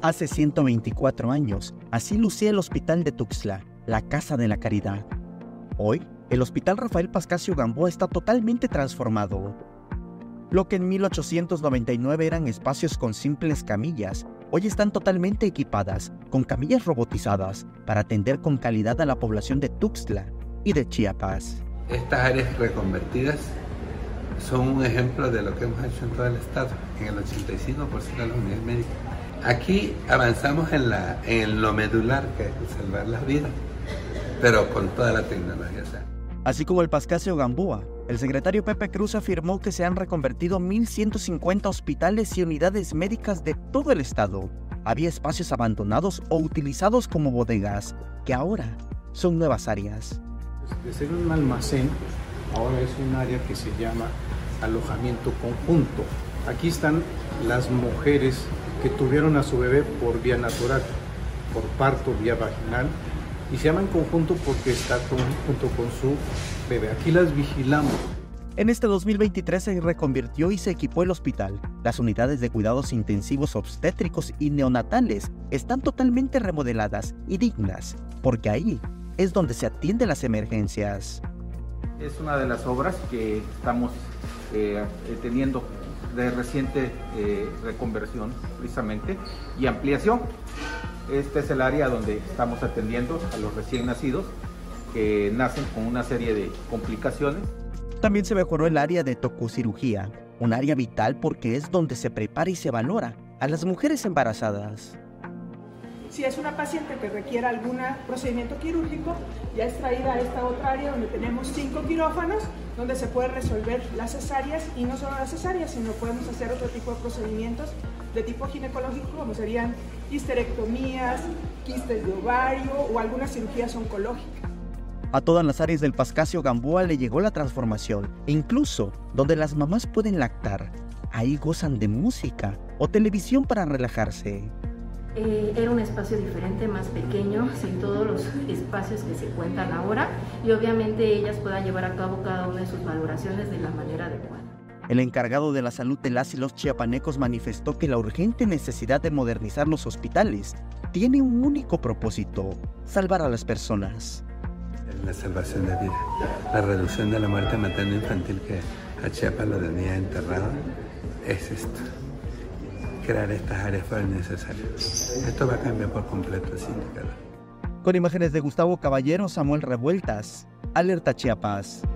Hace 124 años, así lucía el Hospital de Tuxtla, la Casa de la Caridad. Hoy, el Hospital Rafael Pascasio Gamboa está totalmente transformado. Lo que en 1899 eran espacios con simples camillas, hoy están totalmente equipadas con camillas robotizadas para atender con calidad a la población de Tuxtla y de Chiapas. Estas áreas reconvertidas son un ejemplo de lo que hemos hecho en todo el estado, en el 85% de las unidades médicas. Aquí avanzamos en, la, en lo medular, que es salvar las vidas, pero con toda la tecnología. Así como el Pascasio Gamboa, el secretario Pepe Cruz afirmó que se han reconvertido 1.150 hospitales y unidades médicas de todo el estado. Había espacios abandonados o utilizados como bodegas, que ahora son nuevas áreas. De ser un almacén, ahora es un área que se llama alojamiento conjunto. Aquí están las mujeres que tuvieron a su bebé por vía natural, por parto vía vaginal, y se llama en conjunto porque está junto con su bebé. Aquí las vigilamos. En este 2023 se reconvirtió y se equipó el hospital. Las unidades de cuidados intensivos obstétricos y neonatales están totalmente remodeladas y dignas, porque ahí es donde se atienden las emergencias. Es una de las obras que estamos eh, teniendo de reciente eh, reconversión precisamente y ampliación. Este es el área donde estamos atendiendo a los recién nacidos que nacen con una serie de complicaciones. También se mejoró el área de tococirugía, un área vital porque es donde se prepara y se valora a las mujeres embarazadas. Si es una paciente que requiera algún procedimiento quirúrgico, ya es traída a esta otra área donde tenemos cinco quirófanos, donde se puede resolver las cesáreas y no solo las cesáreas, sino podemos hacer otro tipo de procedimientos de tipo ginecológico, como serían histerectomías, quistes de ovario o algunas cirugías oncológicas. A todas las áreas del Pascasio Gamboa le llegó la transformación, e incluso donde las mamás pueden lactar, ahí gozan de música o televisión para relajarse. Eh, era un espacio diferente, más pequeño, sin todos los espacios que se cuentan ahora y obviamente ellas puedan llevar a cabo cada una de sus valoraciones de la manera adecuada. El encargado de la salud de las y los chiapanecos manifestó que la urgente necesidad de modernizar los hospitales tiene un único propósito, salvar a las personas. La salvación de vida, la reducción de la muerte materno-infantil que a Chiapas lo tenía enterrado, es esto crear estas áreas fueron necesarias. Esto va a cambiar por completo el sindicato. Con imágenes de Gustavo Caballero, Samuel Revueltas, Alerta Chiapas.